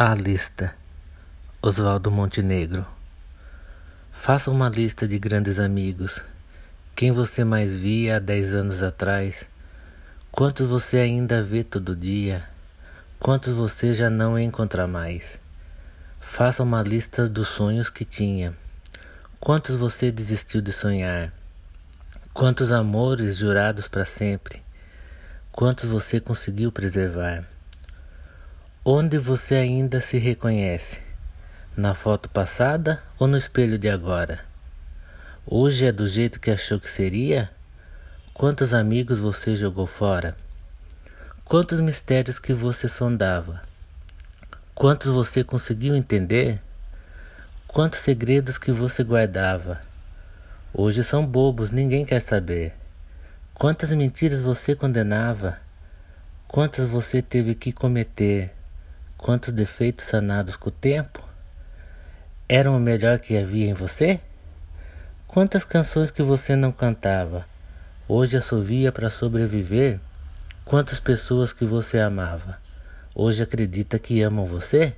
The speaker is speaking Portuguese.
A lista. Oswaldo Montenegro. Faça uma lista de grandes amigos. Quem você mais via há dez anos atrás? Quantos você ainda vê todo dia? Quantos você já não encontra mais? Faça uma lista dos sonhos que tinha. Quantos você desistiu de sonhar? Quantos amores jurados para sempre? Quantos você conseguiu preservar? Onde você ainda se reconhece? Na foto passada ou no espelho de agora? Hoje é do jeito que achou que seria? Quantos amigos você jogou fora? Quantos mistérios que você sondava? Quantos você conseguiu entender? Quantos segredos que você guardava? Hoje são bobos, ninguém quer saber. Quantas mentiras você condenava? Quantas você teve que cometer? Quantos defeitos sanados com o tempo? Eram o melhor que havia em você? Quantas canções que você não cantava, hoje assovia para sobreviver? Quantas pessoas que você amava, hoje acredita que amam você?